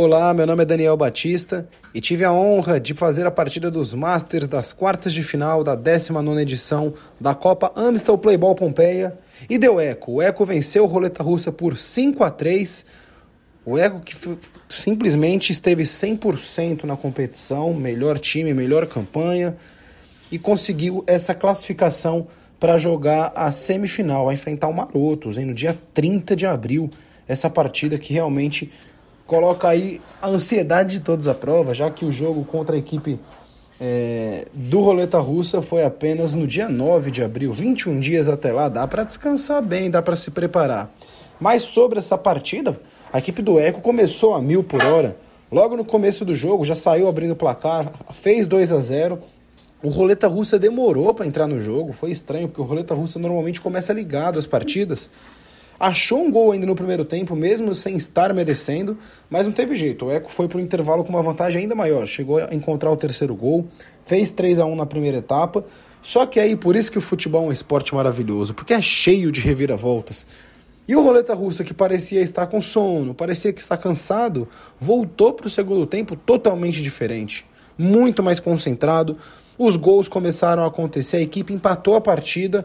Olá, meu nome é Daniel Batista e tive a honra de fazer a partida dos Masters das quartas de final da 19 edição da Copa Amstel Playball Pompeia e deu eco. O Eco venceu o Roleta Russa por 5 a 3 o Eco que simplesmente esteve 100% na competição, melhor time, melhor campanha e conseguiu essa classificação para jogar a semifinal, a enfrentar o Marotos, hein, no dia 30 de abril. Essa partida que realmente coloca aí a ansiedade de todos à prova, já que o jogo contra a equipe é, do Roleta Russa foi apenas no dia 9 de abril, 21 dias até lá, dá para descansar bem, dá para se preparar. Mas sobre essa partida, a equipe do Eco começou a mil por hora. Logo no começo do jogo, já saiu abrindo o placar, fez 2 a 0 o Roleta Russa demorou para entrar no jogo, foi estranho, porque o Roleta Russa normalmente começa ligado às partidas achou um gol ainda no primeiro tempo, mesmo sem estar merecendo, mas não teve jeito. O Eco foi para o intervalo com uma vantagem ainda maior, chegou a encontrar o terceiro gol, fez 3 a 1 na primeira etapa. Só que aí, por isso que o futebol é um esporte maravilhoso, porque é cheio de reviravoltas. E o Roleta Russa, que parecia estar com sono, parecia que está cansado, voltou para o segundo tempo totalmente diferente. Muito mais concentrado. Os gols começaram a acontecer, a equipe empatou a partida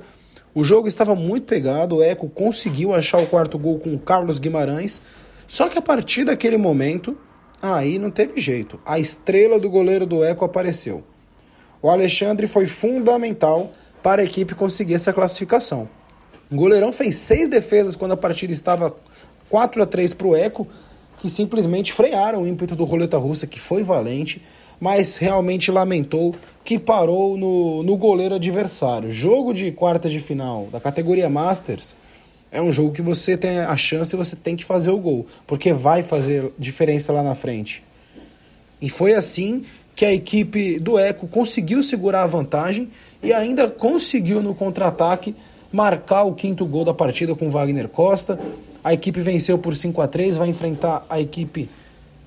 o jogo estava muito pegado, o Eco conseguiu achar o quarto gol com o Carlos Guimarães, só que a partir daquele momento, aí não teve jeito. A estrela do goleiro do Eco apareceu. O Alexandre foi fundamental para a equipe conseguir essa classificação. O goleirão fez seis defesas quando a partida estava 4 a 3 para o Eco, que simplesmente frearam o ímpeto do Roleta Russa, que foi valente mas realmente lamentou que parou no, no goleiro adversário. Jogo de quartas de final da categoria Masters é um jogo que você tem a chance e você tem que fazer o gol, porque vai fazer diferença lá na frente. E foi assim que a equipe do Eco conseguiu segurar a vantagem e ainda conseguiu no contra-ataque marcar o quinto gol da partida com Wagner Costa. A equipe venceu por 5 a 3, vai enfrentar a equipe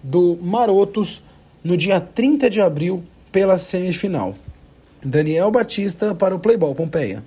do Marotos no dia 30 de abril pela semifinal. Daniel Batista para o Playball Pompeia.